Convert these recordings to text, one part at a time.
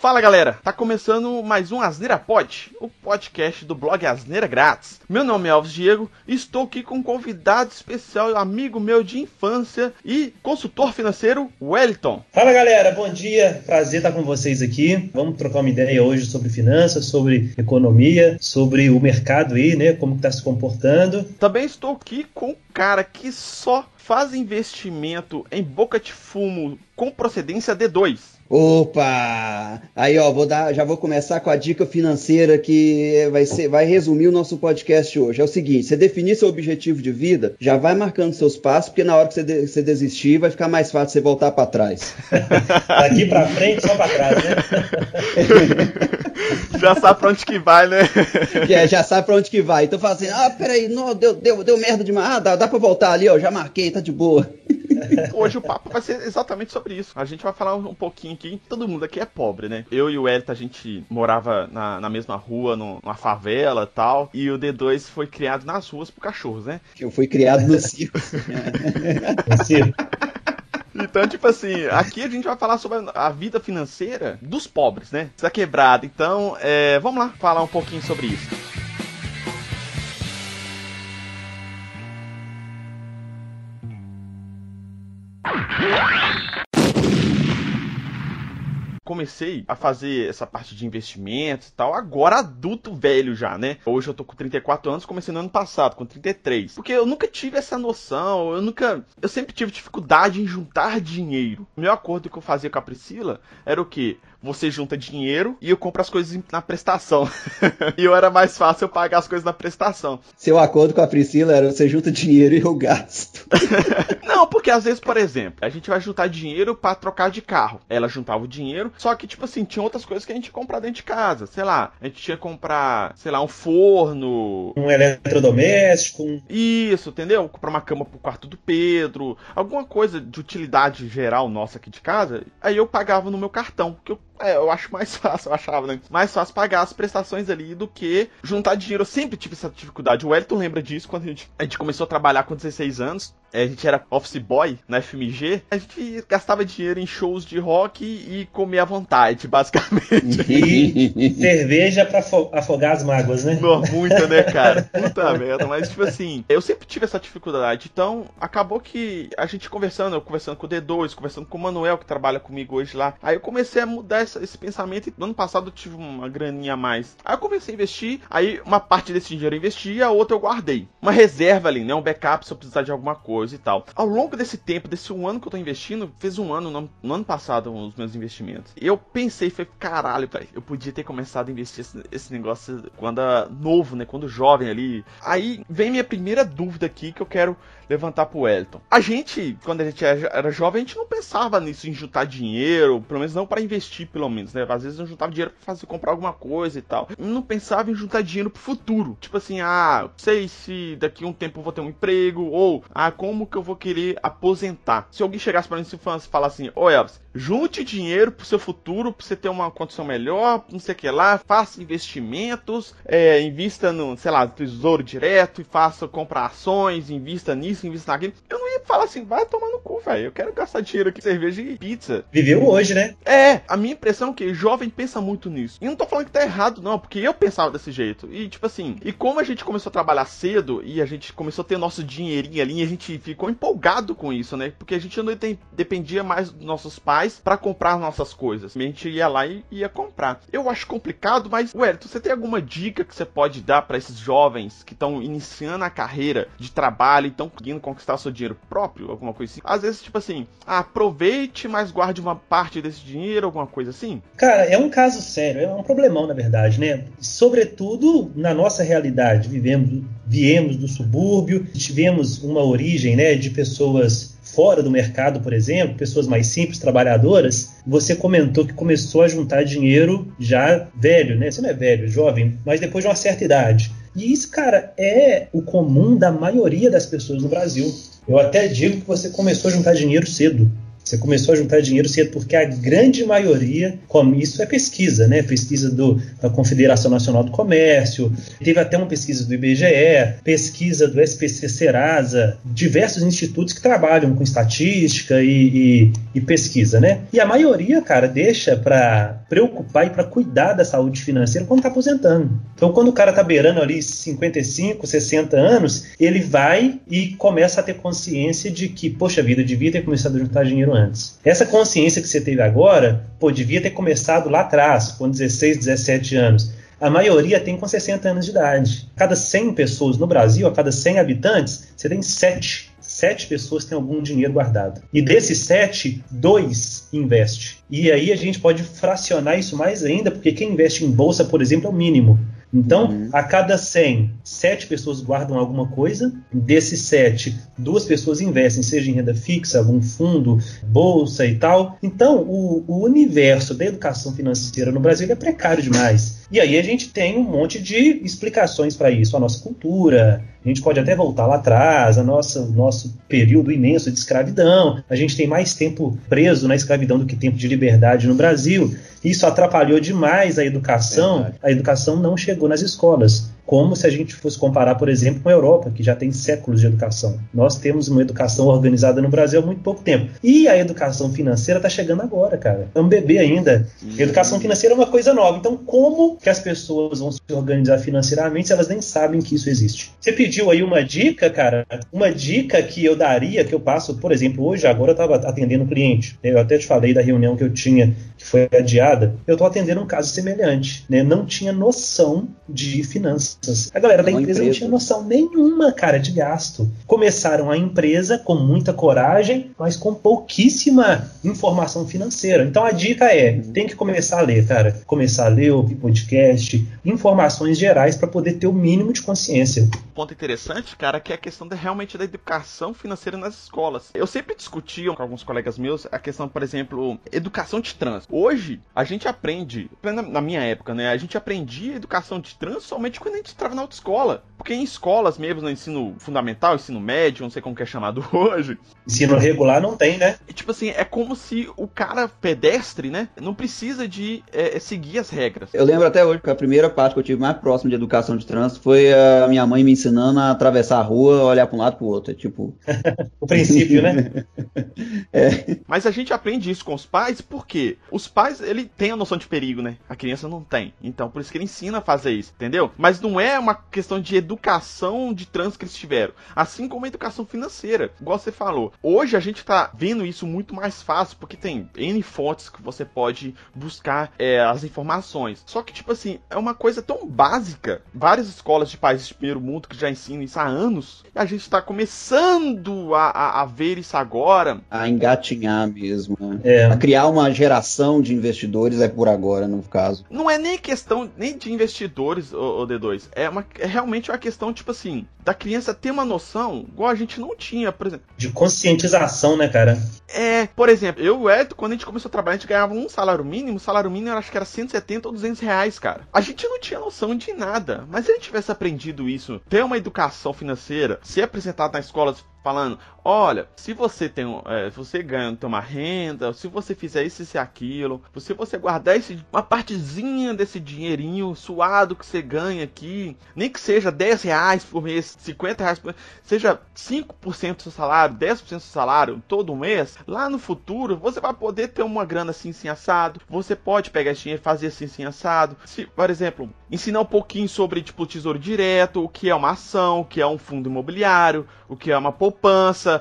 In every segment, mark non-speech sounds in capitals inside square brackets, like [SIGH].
Fala galera, tá começando mais um Asneira Pod, o podcast do blog Asneira Grátis. Meu nome é Alves Diego e estou aqui com um convidado especial, amigo meu de infância e consultor financeiro, Wellington. Fala galera, bom dia, prazer estar com vocês aqui. Vamos trocar uma ideia hoje sobre finanças, sobre economia, sobre o mercado aí, né, como está se comportando. Também estou aqui com um cara que só faz investimento em boca de fumo com procedência D2. Opa! Aí, ó, vou dar, já vou começar com a dica financeira que vai ser, vai resumir o nosso podcast hoje. É o seguinte: você definir seu objetivo de vida, já vai marcando seus passos, porque na hora que você, de, você desistir, vai ficar mais fácil você voltar para trás. [LAUGHS] Daqui para frente, só para trás, né? [LAUGHS] já sabe pra onde que vai, né? É, já sabe pra onde que vai. Então fala assim: ah, peraí, não, deu, deu, deu merda demais. Ah, dá, dá pra voltar ali, ó, já marquei, tá de boa. [LAUGHS] Hoje o papo vai ser exatamente sobre isso. A gente vai falar um pouquinho aqui. Todo mundo aqui é pobre, né? Eu e o Elita, a gente morava na, na mesma rua, no, numa favela e tal. E o D2 foi criado nas ruas por cachorros, né? Eu fui criado no circo. [LAUGHS] no circo. Então, tipo assim, aqui a gente vai falar sobre a vida financeira dos pobres, né? Da quebrada. Então, é, vamos lá falar um pouquinho sobre isso. Comecei a fazer essa parte de investimentos e tal, agora adulto velho já, né? Hoje eu tô com 34 anos, comecei no ano passado, com 33. Porque eu nunca tive essa noção, eu nunca. Eu sempre tive dificuldade em juntar dinheiro. O meu acordo que eu fazia com a Priscila era o quê? Você junta dinheiro e eu compro as coisas na prestação. [LAUGHS] e eu era mais fácil eu pagar as coisas na prestação. Seu acordo com a Priscila era você junta dinheiro e eu gasto. [LAUGHS] Não, porque às vezes, por exemplo, a gente vai juntar dinheiro para trocar de carro. Ela juntava o dinheiro, só que, tipo assim, tinha outras coisas que a gente ia comprar dentro de casa. Sei lá, a gente tinha que comprar, sei lá, um forno. Um eletrodoméstico. Isso, entendeu? Comprar uma cama pro quarto do Pedro. Alguma coisa de utilidade geral nossa aqui de casa. Aí eu pagava no meu cartão. Que eu é, eu acho mais [LAUGHS] fácil, eu achava, né? Mais fácil pagar as prestações ali do que juntar dinheiro. Eu sempre tive essa dificuldade. O Wellington lembra disso quando a gente, a gente começou a trabalhar com 16 anos. A gente era office boy na FMG. A gente gastava dinheiro em shows de rock e comia à vontade, [LAUGHS] basicamente. E [LAUGHS] cerveja pra afogar as mágoas, né? Não, muito, né, cara? Puta merda. Mas, tipo assim, eu sempre tive essa dificuldade. Então, acabou que a gente conversando, eu conversando com o D2, conversando com o Manuel, que trabalha comigo hoje lá. Aí eu comecei a mudar essa, esse pensamento. E no ano passado eu tive uma graninha a mais. Aí eu comecei a investir. Aí uma parte desse dinheiro eu investi, a outra eu guardei. Uma reserva ali, né? Um backup se eu precisar de alguma coisa e tal. Ao longo desse tempo, desse um ano que eu tô investindo, fez um ano no, no ano passado os meus investimentos. Eu pensei, falei, caralho, pai, eu podia ter começado a investir esse, esse negócio quando novo, né? Quando jovem ali. Aí vem minha primeira dúvida aqui que eu quero levantar pro Elton. A gente, quando a gente era jovem, a gente não pensava nisso, em juntar dinheiro, pelo menos não para investir, pelo menos, né? Às vezes não juntava dinheiro pra fazer, comprar alguma coisa e tal. Eu não pensava em juntar dinheiro pro futuro. Tipo assim, ah, sei se daqui a um tempo eu vou ter um emprego, ou, ah, como que eu vou querer aposentar. Se alguém chegasse pra mim e falasse assim, ô Elvis, junte dinheiro pro seu futuro, pra você ter uma condição melhor, não sei o que lá, faça investimentos, é, invista no, sei lá, tesouro direto e faça, comprar ações, invista nisso isso, invista naquilo. Eu não ia falar assim, vai tomar no cu, velho. Eu quero gastar dinheiro aqui cerveja e pizza. Viveu hoje, né? É, a minha impressão que jovem pensa muito nisso. E não tô falando que tá errado, não, porque eu pensava desse jeito. E, tipo assim, e como a gente começou a trabalhar cedo e a gente começou a ter nosso dinheirinho ali, a gente ficou empolgado com isso, né? Porque a gente não dependia mais dos nossos pais para comprar nossas coisas. A gente ia lá e ia comprar. Eu acho complicado, mas, ué, você tem alguma dica que você pode dar para esses jovens que estão iniciando a carreira de trabalho e estão conseguindo conquistar seu dinheiro próprio, alguma coisa assim. Às vezes, tipo assim, aproveite, mas guarde uma parte desse dinheiro, alguma coisa assim. Cara, é um caso sério, é um problemão, na verdade, né? Sobretudo na nossa realidade. Vivemos, viemos do subúrbio, tivemos uma origem, né, de pessoas fora do mercado, por exemplo, pessoas mais simples, trabalhadoras, você comentou que começou a juntar dinheiro já velho, né? Você não é velho, jovem, mas depois de uma certa idade. E isso, cara, é o comum da maioria das pessoas no Brasil. Eu até digo que você começou a juntar dinheiro cedo. Você começou a juntar dinheiro cedo porque a grande maioria, como isso é pesquisa, né? Pesquisa do, da Confederação Nacional do Comércio, teve até uma pesquisa do IBGE, pesquisa do SPC Serasa, diversos institutos que trabalham com estatística e, e, e pesquisa, né? E a maioria, cara, deixa para preocupar e para cuidar da saúde financeira quando está aposentando. Então, quando o cara está beirando ali 55, 60 anos, ele vai e começa a ter consciência de que, poxa vida, devia ter começado a juntar dinheiro antes. Essa consciência que você teve agora, pô, devia ter começado lá atrás, com 16, 17 anos. A maioria tem com 60 anos de idade. Cada 100 pessoas no Brasil, a cada 100 habitantes, você tem 7 sete pessoas têm algum dinheiro guardado. E desses sete, dois investe. E aí a gente pode fracionar isso mais ainda, porque quem investe em bolsa, por exemplo, é o mínimo. Então, uhum. a cada 100, 7 pessoas guardam alguma coisa. Desses 7, duas pessoas investem, seja em renda fixa, algum fundo, bolsa e tal. Então, o, o universo da educação financeira no Brasil é precário demais. E aí a gente tem um monte de explicações para isso. A nossa cultura, a gente pode até voltar lá atrás, a nossa, nosso período imenso de escravidão. A gente tem mais tempo preso na escravidão do que tempo de liberdade no Brasil. Isso atrapalhou demais a educação. Verdade. A educação não chegou nas escolas como se a gente fosse comparar, por exemplo, com a Europa, que já tem séculos de educação. Nós temos uma educação organizada no Brasil há muito pouco tempo. E a educação financeira está chegando agora, cara. É um bebê ainda. Uhum. Educação financeira é uma coisa nova. Então, como que as pessoas vão se organizar financeiramente se elas nem sabem que isso existe? Você pediu aí uma dica, cara. Uma dica que eu daria, que eu passo, por exemplo, hoje, agora eu estava atendendo um cliente. Eu até te falei da reunião que eu tinha, que foi adiada. Eu estou atendendo um caso semelhante. Né? Não tinha noção de finanças a galera da empresa, empresa, não tinha noção nenhuma, cara, de gasto. Começaram a empresa com muita coragem, mas com pouquíssima informação financeira. Então a dica é: uhum. tem que começar a ler, cara. Começar a ler, ouvir podcast, informações gerais para poder ter o mínimo de consciência. Ponto interessante, cara, que é a questão de, realmente da educação financeira nas escolas. Eu sempre discutia com alguns colegas meus a questão, por exemplo, educação de trânsito. Hoje, a gente aprende, na minha época, né? A gente aprendia educação de trânsito somente quando a gente entrava na autoescola. Porque em escolas mesmo, no ensino fundamental, ensino médio, não sei como que é chamado [LAUGHS] hoje. Ensino regular não tem, né? E, tipo assim, é como se o cara pedestre, né, não precisa de é, é, seguir as regras. Eu lembro até hoje que a primeira parte que eu tive mais próximo de educação de trânsito foi a minha mãe me ensinando a atravessar a rua, olhar para um lado para o outro. É tipo. [LAUGHS] o princípio, né? [LAUGHS] é. Mas a gente aprende isso com os pais porque os pais, ele tem a noção de perigo, né? A criança não tem. Então, por isso que ele ensina a fazer isso, entendeu? Mas não é uma questão de educação de trânsito que eles tiveram, assim como a educação financeira, igual você falou. Hoje a gente tá vendo isso muito mais fácil, porque tem N fontes que você pode buscar é, as informações. Só que, tipo assim, é uma coisa tão básica. Várias escolas de países de primeiro mundo que já ensinam isso há anos, e a gente está começando a, a, a, ver isso agora. A engatinhar mesmo, né? É. A criar uma geração de investidores é por agora, no caso. Não é nem questão nem de investidores, o, o D2 é, uma, é realmente uma questão, tipo assim, da criança ter uma noção, igual a gente não tinha, por exemplo. De conscientização, né, cara? É, por exemplo, eu e o Ed, quando a gente começou a trabalhar, a gente ganhava um salário mínimo, o salário mínimo eu acho que era 170 ou 200 reais, cara. A gente não tinha noção de nada, mas se a gente tivesse aprendido isso, ter uma educação financeira, ser apresentado na escola falando, olha, se você tem, é, você ganha uma renda, se você fizer isso e aquilo, se você guardar esse, uma partezinha desse dinheirinho suado que você ganha aqui, nem que seja 10 reais por mês, 50 reais por mês, seja 5% do seu salário, 10% do seu salário todo mês, lá no futuro você vai poder ter uma grana assim, assim assado, você pode pegar esse dinheiro e fazer assim, assim assado. Se, por exemplo, ensinar um pouquinho sobre tipo tesouro direto, o que é uma ação, o que é um fundo imobiliário, o que é uma poupança,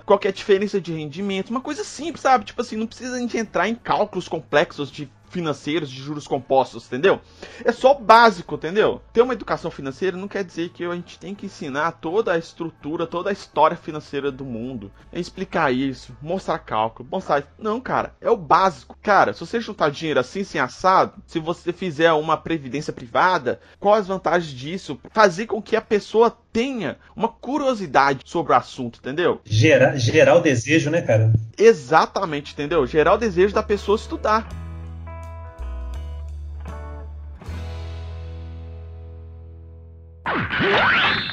qual é a diferença de rendimento, uma coisa simples, sabe? Tipo assim, não precisa a gente entrar em cálculos complexos de financeiros de juros compostos, entendeu? É só básico, entendeu? Ter uma educação financeira não quer dizer que a gente tem que ensinar toda a estrutura, toda a história financeira do mundo. É explicar isso, mostrar cálculo, mostrar. Não, cara, é o básico. Cara, se você juntar dinheiro assim, sem assado, se você fizer uma previdência privada, quais as vantagens disso? Fazer com que a pessoa tenha uma curiosidade sobre o assunto, entendeu? Gerar, gerar o desejo, né, cara? Exatamente, entendeu? Gerar o desejo da pessoa estudar. Yeah!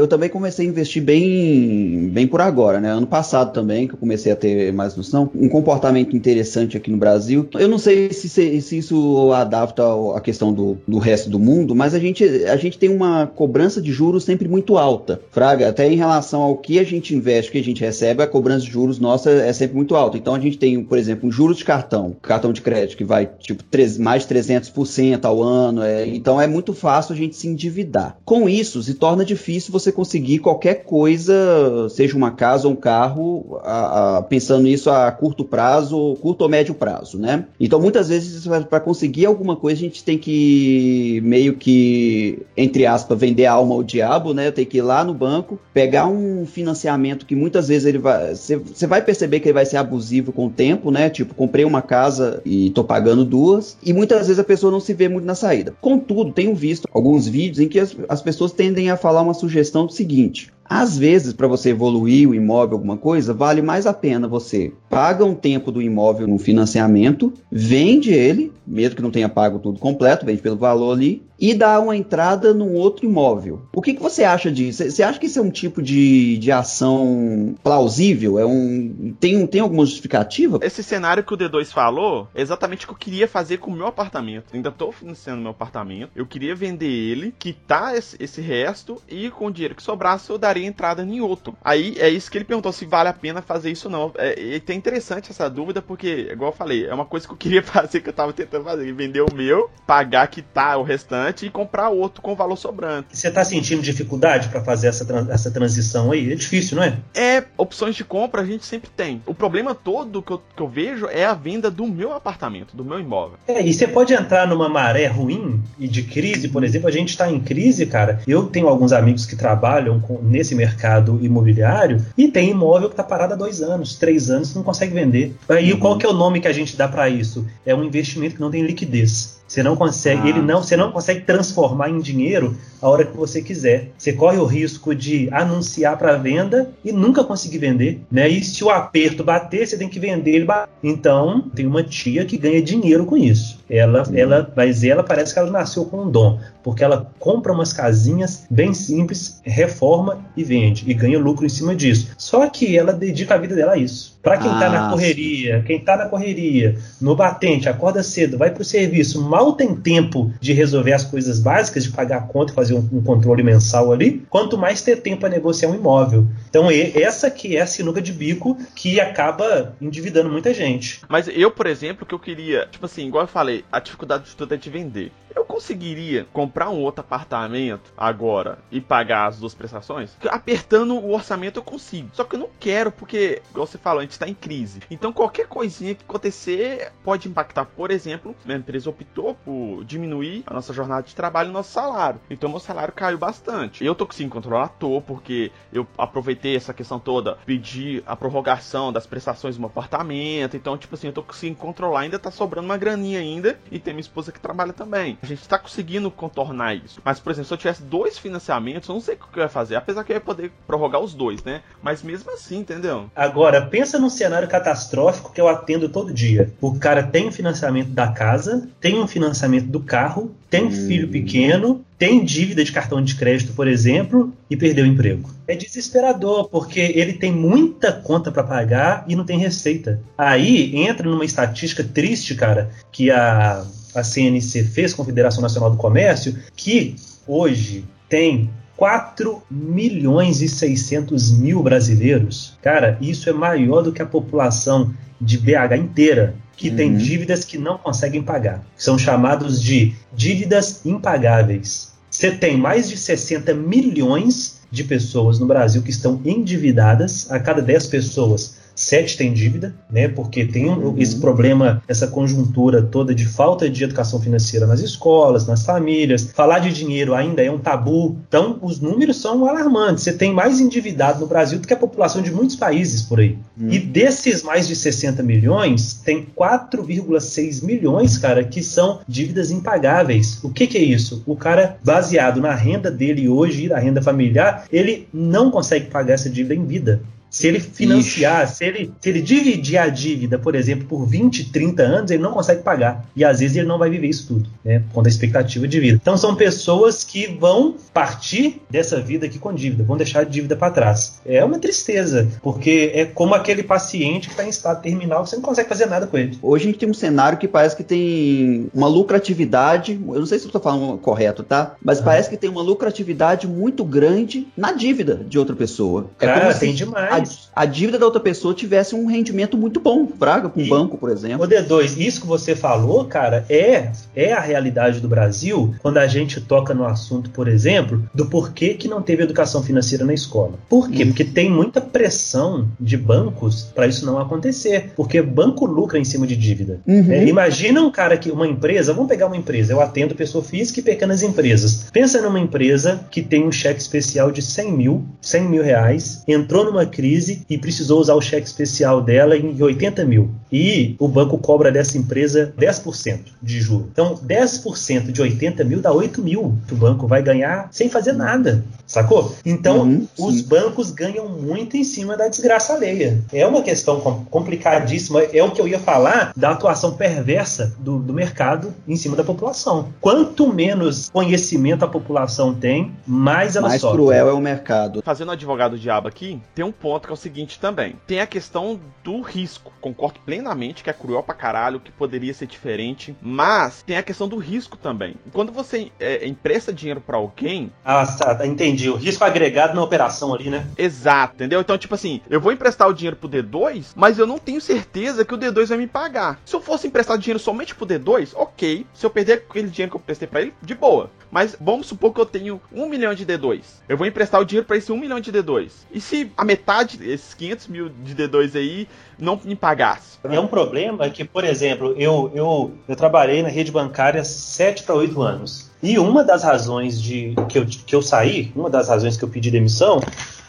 Eu também comecei a investir bem, bem por agora, né? Ano passado também, que eu comecei a ter mais noção. Um comportamento interessante aqui no Brasil. Eu não sei se, se isso adapta à questão do, do resto do mundo, mas a gente, a gente tem uma cobrança de juros sempre muito alta. Fraga, até em relação ao que a gente investe, o que a gente recebe, a cobrança de juros nossa é sempre muito alta. Então a gente tem, por exemplo, um juros de cartão, cartão de crédito, que vai tipo mais de 300% ao ano. É, então é muito fácil a gente se endividar. Com isso, se torna difícil você conseguir qualquer coisa, seja uma casa ou um carro, a, a, pensando nisso a curto prazo, curto ou médio prazo, né? Então muitas vezes para conseguir alguma coisa a gente tem que meio que, entre aspas, vender a alma ao diabo, né? Tem que ir lá no banco, pegar um financiamento que muitas vezes ele vai. Você vai perceber que ele vai ser abusivo com o tempo, né? Tipo, comprei uma casa e tô pagando duas. E muitas vezes a pessoa não se vê muito na saída. Contudo, tenho visto alguns vídeos em que as, as pessoas tendem a falar uma sugestão seguinte: às vezes, para você evoluir o imóvel, alguma coisa, vale mais a pena você paga um tempo do imóvel no financiamento, vende ele, mesmo que não tenha pago tudo completo, vende pelo valor ali, e dá uma entrada num outro imóvel. O que, que você acha disso? Você acha que isso é um tipo de, de ação plausível? É um, tem, tem alguma justificativa? Esse cenário que o D2 falou é exatamente o que eu queria fazer com o meu apartamento. ainda estou financiando meu apartamento, eu queria vender ele, quitar esse, esse resto e com o dinheiro que sobrasse eu daria entrada em outro. Aí é isso que ele perguntou se vale a pena fazer isso ou não. É, tem interessante essa dúvida porque, igual eu falei, é uma coisa que eu queria [LAUGHS] fazer que eu tava tentando fazer. Vender o meu, pagar, quitar o restante e comprar outro com valor sobrante. Você está sentindo dificuldade para fazer essa, essa transição aí? É difícil, não é? É, opções de compra a gente sempre tem. O problema todo que eu, que eu vejo é a venda do meu apartamento, do meu imóvel. É, e você pode entrar numa maré ruim e de crise, por exemplo, a gente está em crise, cara. Eu tenho alguns amigos que trabalham com, nesse mercado imobiliário e tem imóvel que está parado há dois anos, três anos, não consegue vender. Aí uhum. qual que é o nome que a gente dá para isso? É um investimento que não tem liquidez. Você não consegue, ah. ele não, você não consegue transformar em dinheiro a hora que você quiser. Você corre o risco de anunciar para venda e nunca conseguir vender, né? E se o aperto bater, você tem que vender ele. Então, tem uma tia que ganha dinheiro com isso. Ela, uhum. ela, mas ela parece que ela nasceu com um dom, porque ela compra umas casinhas bem simples, reforma e vende e ganha lucro em cima disso. Só que ela dedica a vida dela a isso. Para quem ah, na correria, sim. quem está na correria, no batente, acorda cedo, vai para o serviço, mal tem tempo de resolver as coisas básicas, de pagar a conta e fazer um, um, controle mensal ali, quanto mais ter tempo para negociar um imóvel. Então, essa que é a sinuca de bico que acaba endividando muita gente. Mas eu, por exemplo, que eu queria, tipo assim, igual eu falei, a dificuldade de tudo é de vender. Eu conseguiria comprar um outro apartamento agora e pagar as duas prestações? Apertando o orçamento eu consigo. Só que eu não quero, porque, igual você falou, a gente está em crise. Então qualquer coisinha que acontecer pode impactar. Por exemplo, a empresa optou diminuir a nossa jornada de trabalho e nosso salário. Então meu salário caiu bastante. Eu tô conseguindo controlar à toa, porque eu aproveitei essa questão toda, pedi a prorrogação das prestações do meu apartamento. Então, tipo assim, eu tô conseguindo controlar, ainda tá sobrando uma graninha ainda. E tem minha esposa que trabalha também. A gente está conseguindo contornar isso. Mas, por exemplo, se eu tivesse dois financiamentos, eu não sei o que eu ia fazer. Apesar que eu ia poder prorrogar os dois, né? Mas mesmo assim, entendeu? Agora, pensa num cenário catastrófico que eu atendo todo dia. O cara tem o financiamento da casa, tem um financiamento do carro, tem um filho hum. pequeno, tem dívida de cartão de crédito, por exemplo, e perdeu o emprego. É desesperador, porque ele tem muita conta para pagar e não tem receita. Aí entra numa estatística triste, cara, que a a CNC fez, Confederação Nacional do Comércio, que hoje tem 4 milhões e 600 mil brasileiros. Cara, isso é maior do que a população de BH inteira, que uhum. tem dívidas que não conseguem pagar. São chamados de dívidas impagáveis. Você tem mais de 60 milhões de pessoas no Brasil que estão endividadas. A cada 10 pessoas, sete tem dívida, né? Porque tem uhum. esse problema, essa conjuntura toda de falta de educação financeira nas escolas, nas famílias. Falar de dinheiro ainda é um tabu. Então, os números são alarmantes. Você tem mais endividado no Brasil do que a população de muitos países por aí. Uhum. E desses mais de 60 milhões, tem 4,6 milhões, cara, que são dívidas impagáveis. O que, que é isso? O cara, baseado na renda dele hoje e na renda familiar, ele não consegue pagar essa dívida em vida. Se ele financiar, se ele, se ele dividir a dívida, por exemplo, por 20, 30 anos, ele não consegue pagar. E às vezes ele não vai viver isso tudo, né? Com a expectativa de vida. Então são pessoas que vão partir dessa vida aqui com dívida, vão deixar a dívida para trás. É uma tristeza, porque é como aquele paciente que está em estado terminal, você não consegue fazer nada com ele. Hoje a gente tem um cenário que parece que tem uma lucratividade, eu não sei se eu estou falando correto, tá? Mas parece que tem uma lucratividade muito grande na dívida de outra pessoa. É Cara, como tem demais. A, a, dívida da outra pessoa tivesse um rendimento muito bom, Braga, com um banco, por exemplo. O D2, isso que você falou, cara, é, é a realidade do Brasil quando a gente toca no assunto, por exemplo, do porquê que não teve educação financeira na escola. Por quê? Hum. Porque tem muita pressão de bancos para isso não acontecer. Porque banco lucra em cima de dívida. Uhum. É, imagina um cara que, uma empresa, vamos pegar uma empresa, eu atendo pessoa física e pequenas empresas. Pensa numa empresa que tem um cheque especial de 100 mil, 100 mil reais, entrou numa crise e precisou usar o cheque especial dela em 80 mil. E o banco cobra dessa empresa 10% de juro. Então, 10% de 80 mil dá 8 mil que o banco vai ganhar sem fazer nada. Sacou? Então, uhum, os bancos ganham muito em cima da desgraça alheia. É uma questão complicadíssima. É o que eu ia falar da atuação perversa do, do mercado em cima da população. Quanto menos conhecimento a população tem, mais ela mais sofre. Mais cruel é o mercado. Fazendo advogado diabo aqui, tem um ponto que é o seguinte também. Tem a questão do risco. Concordo plenamente que é cruel pra caralho, que poderia ser diferente, mas tem a questão do risco também. Quando você é, empresta dinheiro para alguém... Ah, tá, entendi. O risco agregado na operação ali, né? Exato, entendeu? Então, tipo assim, eu vou emprestar o dinheiro pro D2, mas eu não tenho certeza que o D2 vai me pagar. Se eu fosse emprestar dinheiro somente pro D2, ok. Se eu perder aquele dinheiro que eu prestei para ele, de boa. Mas vamos supor que eu tenho um milhão de D2. Eu vou emprestar o dinheiro para esse um milhão de D2. E se a metade, esses 500 mil de D2 aí, não me pagasse? É um problema que, por exemplo, eu, eu, eu trabalhei na rede bancária 7 para 8 anos. E uma das razões de que eu, que eu saí, uma das razões que eu pedi demissão,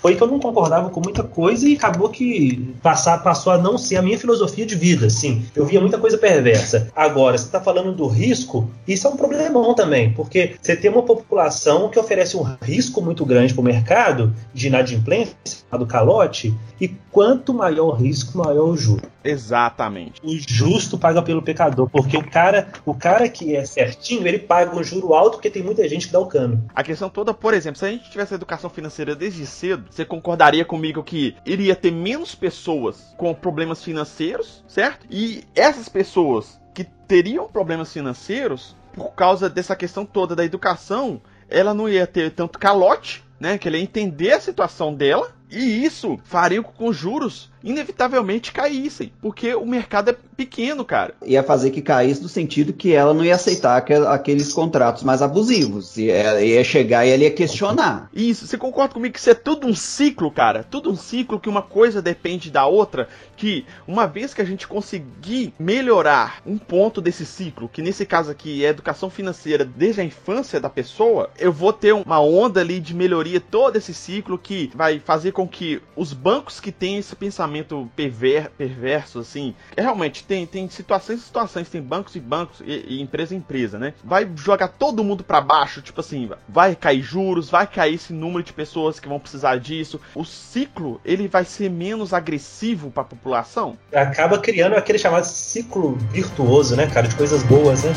foi que eu não concordava com muita coisa e acabou que passar, passou a não ser a minha filosofia de vida, assim. Eu via muita coisa perversa. Agora, você está falando do risco, isso é um problemão também, porque você tem uma população que oferece um risco muito grande para o mercado de inadimplência, do calote, e quanto maior o risco, maior o juro. Exatamente. O justo paga pelo pecador, porque o cara, o cara que é certinho, ele paga um juro alto porque tem muita gente que dá o cano. A questão toda, por exemplo, se a gente tivesse educação financeira desde cedo, você concordaria comigo que iria ter menos pessoas com problemas financeiros, certo? E essas pessoas que teriam problemas financeiros, por causa dessa questão toda da educação, ela não ia ter tanto calote, né? Que ele ia entender a situação dela. E isso faria com que os juros inevitavelmente caíssem, porque o mercado é pequeno, cara. Ia fazer que caísse no sentido que ela não ia aceitar aqueles contratos mais abusivos. Ia, ia chegar e ela ia questionar. Isso, você concorda comigo que isso é tudo um ciclo, cara? Tudo um ciclo que uma coisa depende da outra, que uma vez que a gente conseguir melhorar um ponto desse ciclo, que nesse caso aqui é educação financeira desde a infância da pessoa, eu vou ter uma onda ali de melhoria todo esse ciclo que vai fazer com que os bancos que têm esse pensamento pensamento perver, perverso, assim. É, realmente, tem, tem situações e situações, tem bancos e bancos e, e empresa e empresa, né? Vai jogar todo mundo para baixo, tipo assim, vai cair juros, vai cair esse número de pessoas que vão precisar disso. O ciclo, ele vai ser menos agressivo para a população. Acaba criando aquele chamado ciclo virtuoso, né, cara, de coisas boas, né?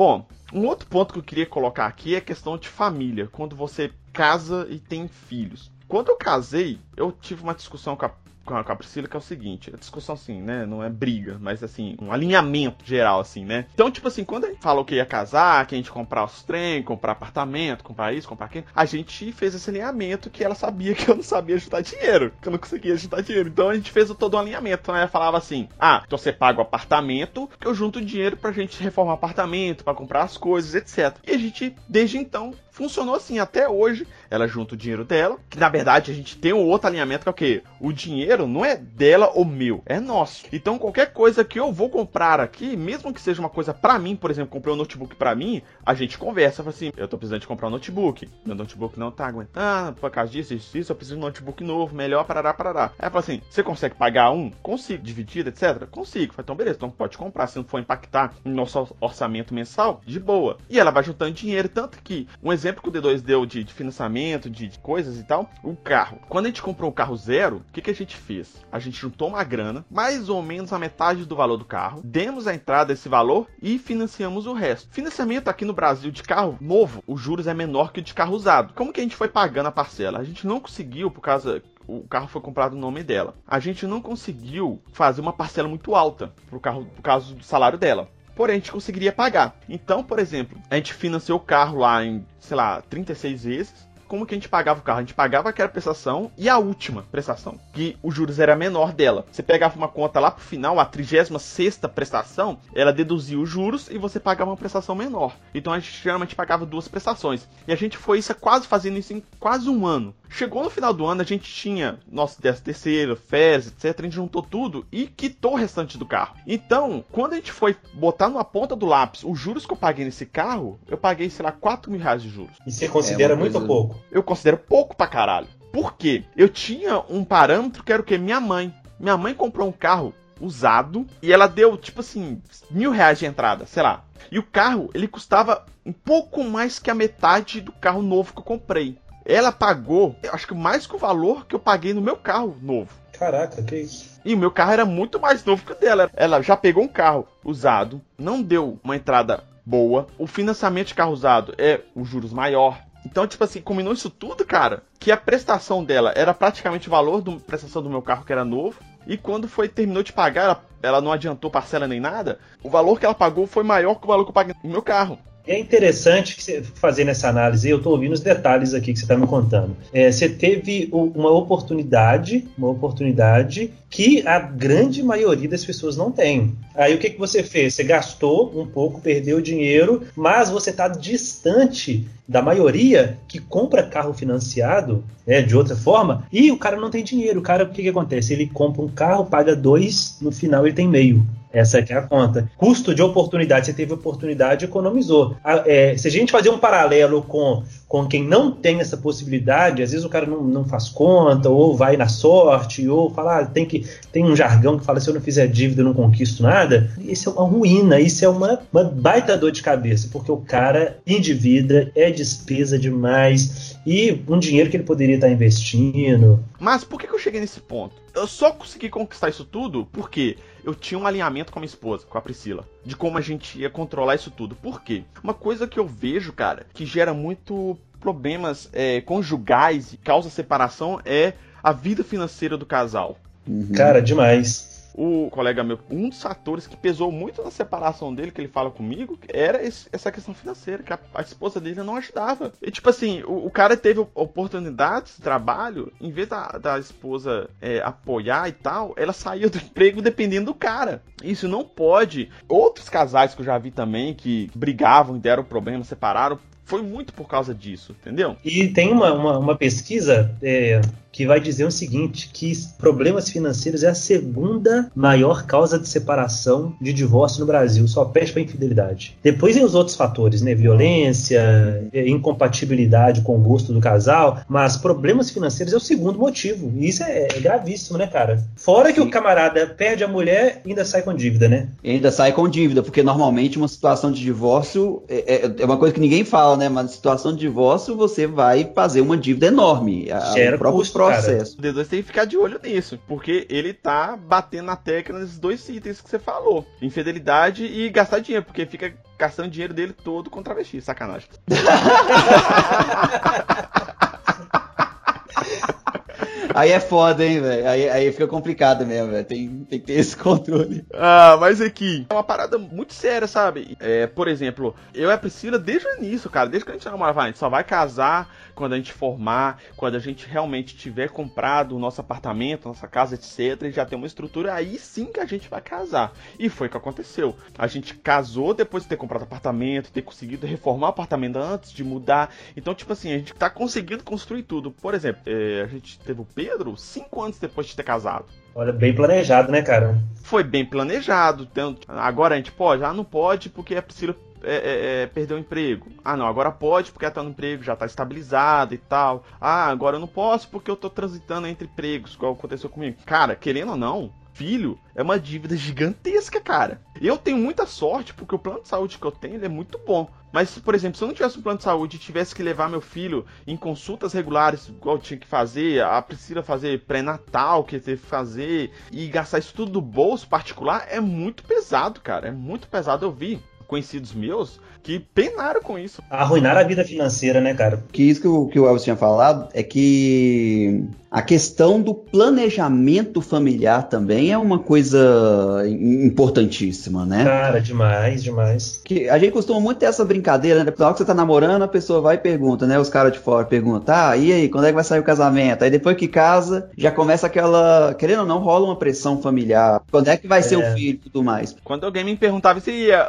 Bom, um outro ponto que eu queria colocar aqui é a questão de família, quando você casa e tem filhos. Quando eu casei, eu tive uma discussão com a com a, Priscila, que é o seguinte, a discussão assim, né, não é briga, mas assim, um alinhamento geral, assim, né. Então, tipo assim, quando a gente falou que ia casar, que a gente comprar os trem, comprar apartamento, comprar isso, comprar aquilo, a gente fez esse alinhamento que ela sabia que eu não sabia ajudar dinheiro, que eu não conseguia ajudar dinheiro. Então a gente fez todo o alinhamento. Então ela falava assim, ah, então você paga o apartamento, que eu junto dinheiro pra gente reformar o apartamento, para comprar as coisas, etc. E a gente, desde então, funcionou assim até hoje. Ela junta o dinheiro dela, que na verdade a gente tem um outro alinhamento que é o quê? O dinheiro dinheiro não é dela ou meu, é nosso. Então qualquer coisa que eu vou comprar aqui, mesmo que seja uma coisa para mim, por exemplo, comprei um notebook para mim, a gente conversa, fala assim, eu tô precisando de comprar um notebook, meu notebook não tá aguentando, por causa disso, isso, isso, eu preciso de um notebook novo, melhor, parará, parará. Aí fala assim, você consegue pagar um? Consigo, dividido, etc? Consigo. Fala, então beleza, então pode comprar, se não for impactar no nosso orçamento mensal, de boa. E ela vai juntando dinheiro, tanto que um exemplo que o D2 deu de, de financiamento, de, de, coisas e tal, o carro. Quando a gente comprou um carro zero, o que, que a gente fez? A gente juntou uma grana, mais ou menos a metade do valor do carro, demos a entrada desse valor e financiamos o resto. Financiamento aqui no Brasil de carro novo, os juros é menor que o de carro usado. Como que a gente foi pagando a parcela? A gente não conseguiu, por causa o carro foi comprado no nome dela. A gente não conseguiu fazer uma parcela muito alta pro carro, por causa do salário dela porém a gente conseguiria pagar. Então, por exemplo, a gente financiou o carro lá em, sei lá, 36 vezes como que a gente pagava o carro? A gente pagava aquela prestação e a última prestação, que os juros era menor dela. Você pegava uma conta lá pro final, a 36 prestação, ela deduzia os juros e você pagava uma prestação menor. Então a gente geralmente pagava duas prestações. E a gente foi isso, quase fazendo isso em quase um ano. Chegou no final do ano, a gente tinha nosso 13 terceiro, férias, etc. A gente juntou tudo e quitou o restante do carro. Então, quando a gente foi botar numa ponta do lápis os juros que eu paguei nesse carro, eu paguei, sei lá, 4 mil reais de juros. E você considera é muito coisa... pouco? Eu considero pouco pra caralho. Por quê? Eu tinha um parâmetro que era o quê? Minha mãe. Minha mãe comprou um carro usado e ela deu, tipo assim, mil reais de entrada, sei lá. E o carro, ele custava um pouco mais que a metade do carro novo que eu comprei. Ela pagou, acho que mais que o valor que eu paguei no meu carro novo. Caraca, que isso? E o meu carro era muito mais novo que o dela. Ela já pegou um carro usado, não deu uma entrada boa. O financiamento de carro usado é os juros maior. Então, tipo assim, combinou isso tudo, cara, que a prestação dela era praticamente o valor da prestação do meu carro que era novo. E quando foi terminou de pagar, ela, ela não adiantou parcela nem nada. O valor que ela pagou foi maior que o valor que eu paguei no meu carro. É interessante que você fazendo essa análise, eu estou ouvindo os detalhes aqui que você está me contando. É, você teve uma oportunidade, uma oportunidade que a grande maioria das pessoas não tem. Aí o que, que você fez? Você gastou um pouco, perdeu dinheiro, mas você está distante da maioria que compra carro financiado né, de outra forma e o cara não tem dinheiro. O cara, o que, que acontece? Ele compra um carro, paga dois, no final ele tem meio. Essa é a conta. Custo de oportunidade, você teve oportunidade, economizou. É, se a gente fazer um paralelo com, com quem não tem essa possibilidade, às vezes o cara não, não faz conta, ou vai na sorte, ou fala, ah, tem, que, tem um jargão que fala, se eu não fizer dívida eu não conquisto nada. Isso é uma ruína, isso é uma, uma baita dor de cabeça, porque o cara endivida, é despesa demais, e um dinheiro que ele poderia estar investindo. Mas por que, que eu cheguei nesse ponto? Eu só consegui conquistar isso tudo porque eu tinha um alinhamento com a minha esposa, com a Priscila, de como a gente ia controlar isso tudo. Por quê? Uma coisa que eu vejo, cara, que gera muito problemas é, conjugais e causa separação é a vida financeira do casal. Uhum. Cara, demais o colega meu, um dos fatores que pesou muito na separação dele, que ele fala comigo, era esse, essa questão financeira, que a, a, esposa dele não ajudava. E tipo assim, o, o, cara teve oportunidades de trabalho, em vez da, da esposa é, apoiar e tal, ela saía do emprego dependendo do cara. Isso não pode. Outros casais que eu já vi também que brigavam e deram problema, separaram, foi muito por causa disso, entendeu? E tem uma, uma, uma pesquisa é, que vai dizer o seguinte, que problemas financeiros é a segunda maior causa de separação de divórcio no Brasil, só perde para infidelidade. Depois tem os outros fatores, né, violência, é, incompatibilidade com o gosto do casal, mas problemas financeiros é o segundo motivo, e isso é, é gravíssimo, né, cara? Fora Sim. que o camarada perde a mulher e ainda sai com dívida, né? E ainda sai com dívida, porque normalmente uma situação de divórcio é, é, é uma coisa que ninguém fala, né, mas situação de divórcio você vai fazer uma dívida enorme. Gera custo, processo. Cara. O D2 tem que ficar de olho nisso, porque ele tá batendo na tecla nesses dois itens que você falou: infidelidade e gastar dinheiro, porque fica gastando dinheiro dele todo com travesti. Sacanagem. [LAUGHS] Aí é foda, hein, velho. Aí, aí fica complicado mesmo, velho. Tem, tem que ter esse controle. Ah, mas aqui é uma parada muito séria, sabe? É, por exemplo, eu e a Priscila, desde o início, cara, desde que a gente namorava, a gente só vai casar quando a gente formar, quando a gente realmente tiver comprado o nosso apartamento, nossa casa, etc., e já tem uma estrutura, aí sim que a gente vai casar. E foi o que aconteceu. A gente casou depois de ter comprado apartamento, ter conseguido reformar o apartamento antes de mudar. Então, tipo assim, a gente tá conseguindo construir tudo. Por exemplo, é, a gente teve o Pedro cinco anos depois de ter casado. Olha, bem planejado, né, cara? Foi bem planejado. Tanto, agora a gente pode? Ah, não pode porque a Priscila é, é, é, perdeu o emprego. Ah, não, agora pode porque tá no emprego, já tá estabilizado e tal. Ah, agora eu não posso porque eu tô transitando entre empregos, igual aconteceu comigo. Cara, querendo ou não, filho é uma dívida gigantesca, cara. Eu tenho muita sorte porque o plano de saúde que eu tenho é muito bom. Mas, por exemplo, se eu não tivesse um plano de saúde e tivesse que levar meu filho em consultas regulares, igual eu tinha que fazer, a Priscila fazer pré-natal, que teve que fazer, e gastar isso tudo do bolso particular, é muito pesado, cara. É muito pesado. Eu vi conhecidos meus que penaram com isso. Arruinaram a vida financeira, né, cara? Que isso que o, que o Elvis tinha falado é que a questão do planejamento familiar também é uma coisa importantíssima, né? Cara, demais, demais. Que a gente costuma muito ter essa brincadeira, né? Na hora que você tá namorando, a pessoa vai e pergunta, né? Os caras de fora perguntam, ah, e aí, quando é que vai sair o casamento? Aí depois que casa, já começa aquela, querendo ou não, rola uma pressão familiar. Quando é que vai é. ser o é. filho e tudo mais? Quando alguém me perguntava se ia,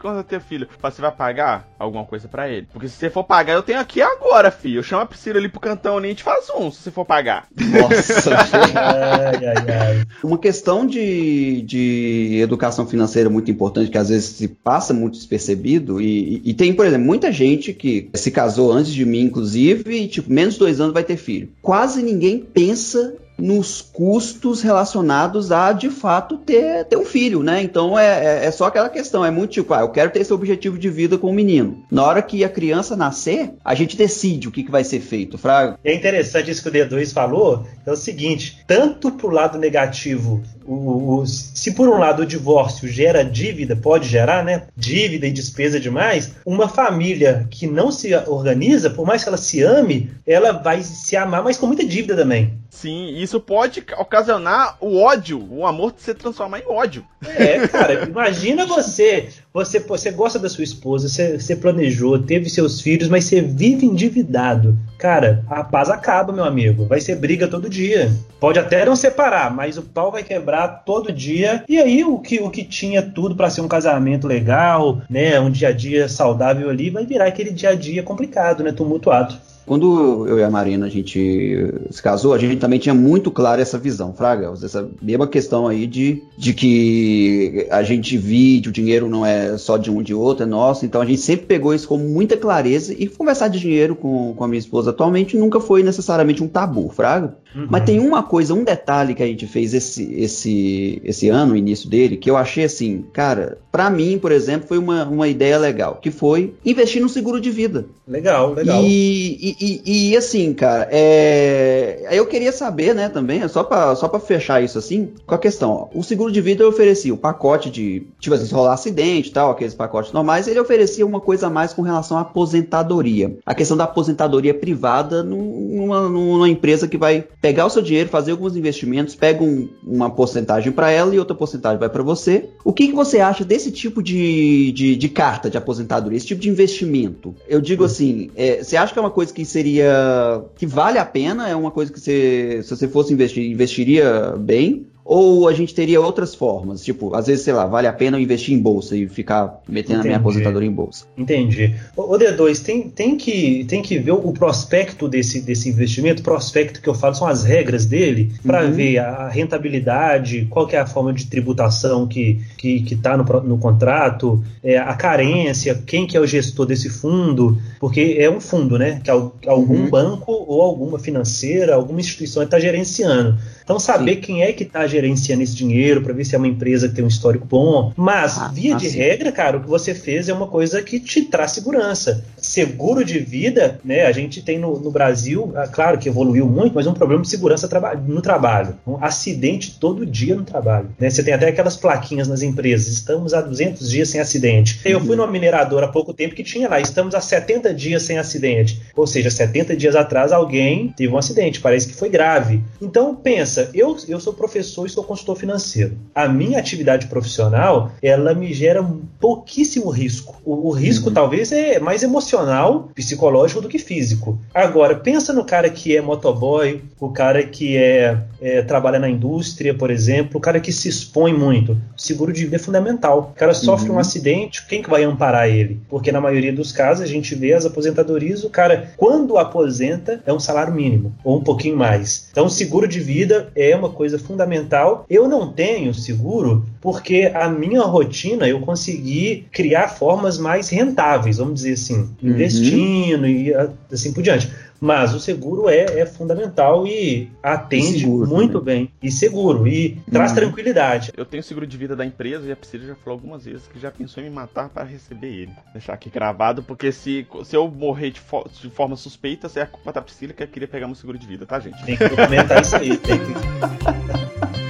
quando eu ter filho, você vai pagar alguma coisa para ele? Porque se você for pagar, eu tenho aqui agora, filho. Eu chamo a Priscila ali pro cantão ali e a gente faz um, se você for pagar. Nossa, [LAUGHS] ai, ai, ai. Uma questão de, de educação financeira muito importante, que às vezes se passa muito despercebido, e, e, tem, por exemplo, muita gente que se casou antes de mim, inclusive, e tipo, menos de dois anos vai ter filho. Quase ninguém pensa nos custos relacionados a de fato ter, ter um filho, né? Então é, é, é, só aquela questão, é muito tipo, ah, eu quero ter esse objetivo de vida com o menino. Na hora que a criança nascer, a gente decide o que, que vai ser feito, Fraga. É interessante isso que o D2 falou, é o seguinte, tanto pro lado negativo o, o, se por um lado o divórcio gera dívida, pode gerar, né? Dívida e despesa demais, uma família que não se organiza, por mais que ela se ame, ela vai se amar, mas com muita dívida também. Sim, isso pode ocasionar o ódio, o amor se transformar em ódio. É, cara, imagina você, você, você gosta da sua esposa, você, você planejou, teve seus filhos, mas você vive endividado. Cara, a paz acaba, meu amigo. Vai ser briga todo dia. Pode até não separar, mas o pau vai quebrar todo dia. E aí o que, o que tinha tudo para ser um casamento legal, né, um dia a dia saudável ali, vai virar aquele dia a dia complicado, né, tumultuado. Quando eu e a Marina a gente se casou, a gente também tinha muito claro essa visão, Fraga, essa mesma questão aí de, de que a gente vive, o dinheiro não é só de um de outro, é nosso, então a gente sempre pegou isso com muita clareza e conversar de dinheiro com, com a minha esposa atualmente nunca foi necessariamente um tabu, Fraga. Uhum. Mas tem uma coisa, um detalhe que a gente fez esse, esse, esse ano, o início dele, que eu achei assim, cara, para mim, por exemplo, foi uma, uma ideia legal, que foi investir no seguro de vida. Legal, legal. E, e, e, assim, cara, é... eu queria saber, né, também, só para só pra fechar isso assim, com a questão, ó, o seguro de vida eu oferecia o pacote de, tipo assim, se rolar acidente e tal, aqueles pacotes normais, ele oferecia uma coisa a mais com relação à aposentadoria. A questão da aposentadoria privada numa, numa empresa que vai pegar o seu dinheiro, fazer alguns investimentos, pega um, uma porcentagem para ela e outra porcentagem vai para você. O que, que você acha desse tipo de, de, de, carta de aposentadoria, esse tipo de investimento? Eu digo hum. assim, é, você acha que é uma coisa que seria que vale a pena? É uma coisa que você, se você fosse investir, investiria bem? Ou a gente teria outras formas? Tipo, às vezes, sei lá, vale a pena eu investir em bolsa e ficar metendo Entendi. a minha aposentadoria em bolsa. Entendi. O D2, tem, tem, que, tem que ver o prospecto desse, desse investimento. O prospecto que eu falo são as regras dele, para uhum. ver a rentabilidade, qual é a forma de tributação que está que, que tá no, no contrato, é, a carência, quem que é o gestor desse fundo, porque é um fundo, né? Que algum uhum. banco ou alguma financeira, alguma instituição está gerenciando. Então, saber sim. quem é que está gerenciando esse dinheiro, para ver se é uma empresa que tem um histórico bom. Mas, ah, via ah, de regra, cara, o que você fez é uma coisa que te traz segurança. Seguro de vida, né? A gente tem no, no Brasil, ah, claro que evoluiu muito, mas um problema de segurança no trabalho. Um acidente todo dia no trabalho. Né? Você tem até aquelas plaquinhas nas empresas. Estamos há 200 dias sem acidente. Eu fui numa mineradora há pouco tempo que tinha lá. Estamos há 70 dias sem acidente. Ou seja, 70 dias atrás alguém teve um acidente. Parece que foi grave. Então, pensa pensa, eu, eu sou professor hoje sou consultor financeiro. A minha atividade profissional, ela me gera pouquíssimo risco. O, o risco uhum. talvez é mais emocional, psicológico do que físico. Agora, pensa no cara que é motoboy, o cara que é, é trabalha na indústria, por exemplo, o cara que se expõe muito. O seguro de vida é fundamental. O cara sofre uhum. um acidente, quem que vai amparar ele? Porque na maioria dos casos a gente vê as aposentadorias, o cara, quando aposenta, é um salário mínimo, ou um pouquinho mais. Então, o seguro de vida é uma coisa fundamental. Eu não tenho seguro porque a minha rotina eu consegui criar formas mais rentáveis, vamos dizer assim, uhum. investindo e assim por diante. Mas o seguro é, é fundamental e atende seguro, muito bem. E seguro, e uhum. traz tranquilidade. Eu tenho seguro de vida da empresa e a Priscila já falou algumas vezes que já pensou em me matar para receber ele. Deixar aqui gravado, porque se, se eu morrer de, fo de forma suspeita, é a culpa da Priscila que queria pegar meu seguro de vida, tá, gente? Tem que documentar isso aí. Tem que... [LAUGHS]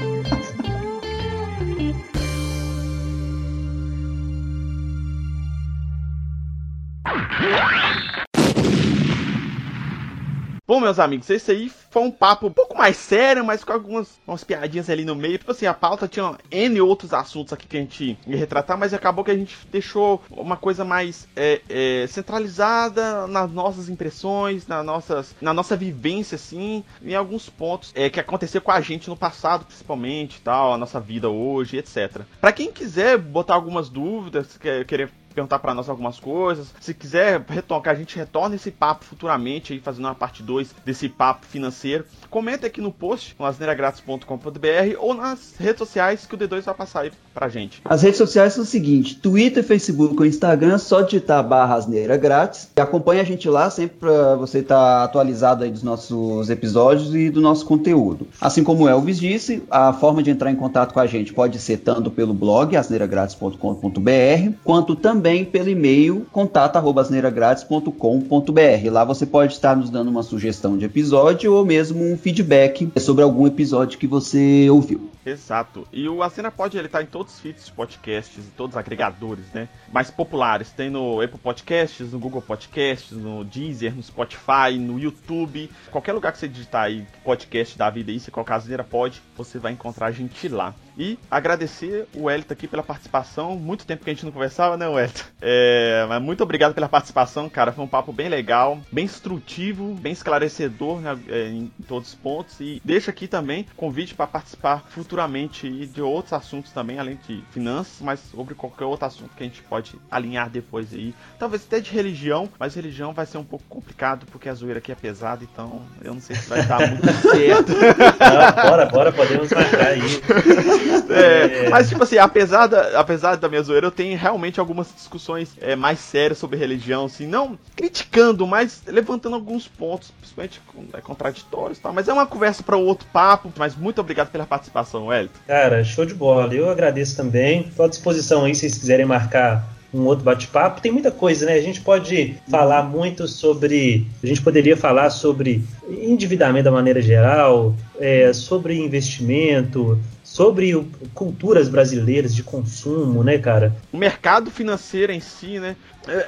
Bom, meus amigos, esse aí foi um papo um pouco mais sério, mas com algumas umas piadinhas ali no meio. Tipo assim, a pauta tinha N outros assuntos aqui que a gente ia retratar, mas acabou que a gente deixou uma coisa mais é, é, centralizada nas nossas impressões, na, nossas, na nossa vivência, assim, em alguns pontos é, que aconteceu com a gente no passado, principalmente, tal, a nossa vida hoje, etc. Para quem quiser botar algumas dúvidas, querer perguntar para nós algumas coisas. Se quiser que a gente retorne esse papo futuramente, aí, fazendo uma parte 2 desse papo financeiro. Comenta aqui no post, no asneiragratis.com.br ou nas redes sociais que o D2 vai passar aí pra gente. As redes sociais são o seguinte: Twitter, Facebook ou Instagram, só digitar barra asneira grátis. E acompanha a gente lá sempre para você estar tá atualizado aí dos nossos episódios e do nosso conteúdo. Assim como o Elvis disse, a forma de entrar em contato com a gente pode ser tanto pelo blog asneiragratis.com.br, quanto também pelo e-mail contato@asneiragratis.com.br. Lá você pode estar nos dando uma sugestão de episódio ou mesmo um feedback sobre algum episódio que você ouviu. Exato. E o Acena Pod ele tá em todos os feeds de podcasts e todos os agregadores, né? Mais populares. Tem no Apple Podcasts, no Google Podcasts, no Deezer, no Spotify, no YouTube. Qualquer lugar que você digitar aí podcast da vida aí, você colocar Asneira Pod, você vai encontrar a gente lá. E agradecer o Elton aqui pela participação. Muito tempo que a gente não conversava, né, Elton? É, mas muito obrigado pela participação, cara. Foi um papo bem legal, bem instrutivo, bem esclarecedor né, é, em todos os pontos. E deixa aqui também convite para participar futuramente de outros assuntos também, além de finanças, mas sobre qualquer outro assunto que a gente pode alinhar depois aí. Talvez até de religião, mas religião vai ser um pouco complicado porque a zoeira aqui é pesada, então eu não sei se vai dar muito [LAUGHS] certo. Não, bora, bora, podemos marcar aí. [LAUGHS] É, mas, tipo assim, apesar da, apesar da minha zoeira, eu tenho realmente algumas discussões é, mais sérias sobre religião, assim, não criticando, mas levantando alguns pontos, principalmente é, contraditórios e tal. Mas é uma conversa para outro papo. Mas muito obrigado pela participação, Wellington. Cara, show de bola. Eu agradeço também. Estou à disposição aí se vocês quiserem marcar um outro bate-papo. Tem muita coisa, né? A gente pode falar muito sobre. A gente poderia falar sobre endividamento da maneira geral, é, sobre investimento, sobre o, culturas brasileiras de consumo, né, cara? O mercado financeiro em si, né?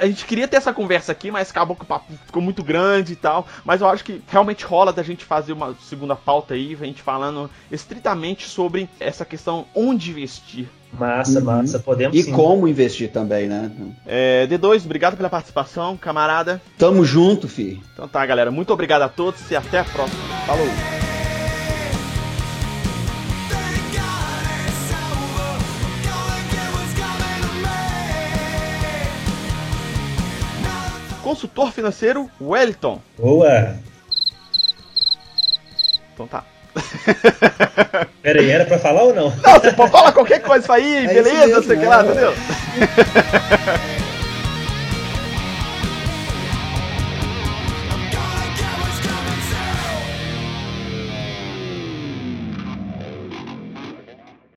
A gente queria ter essa conversa aqui, mas acabou que o papo ficou muito grande e tal. Mas eu acho que realmente rola da gente fazer uma segunda pauta aí, a gente falando estritamente sobre essa questão onde investir. Massa, uhum. massa, podemos E sim. como investir também, né? É, D2, obrigado pela participação, camarada. Tamo junto, fi. Então tá, galera, muito obrigado a todos e até a próxima. Falou! consultor financeiro Wellington. Boa! Então tá. [LAUGHS] Pera aí, era pra falar ou não? Não, você pode falar qualquer coisa aí, é beleza, sei lá, entendeu?